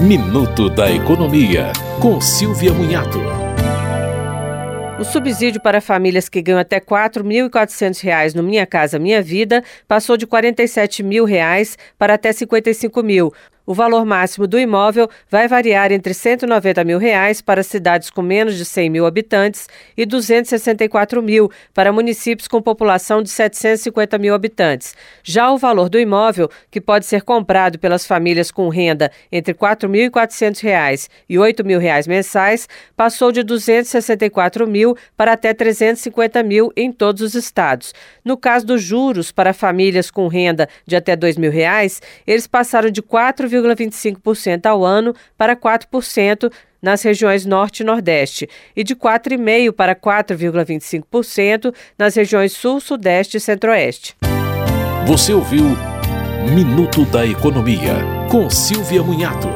Minuto da Economia, com Silvia Munhato. O subsídio para famílias que ganham até R$ 4.400 no Minha Casa Minha Vida passou de 47 mil reais para até R$ 55 mil. O valor máximo do imóvel vai variar entre 190 mil reais para cidades com menos de 100 mil habitantes e R$ 264 mil para municípios com população de 750 mil habitantes. Já o valor do imóvel, que pode ser comprado pelas famílias com renda entre 4.400 reais e 8 mil reais mensais, passou de R$ 264 mil para até R$ 350 mil em todos os estados. No caso dos juros para famílias com renda de até 2 mil reais, eles passaram de 4, 4,25% ao ano para 4% nas regiões Norte e Nordeste e de 4,5% para 4,25% nas regiões Sul, Sudeste e Centro-Oeste. Você ouviu Minuto da Economia, com Silvia Munhato.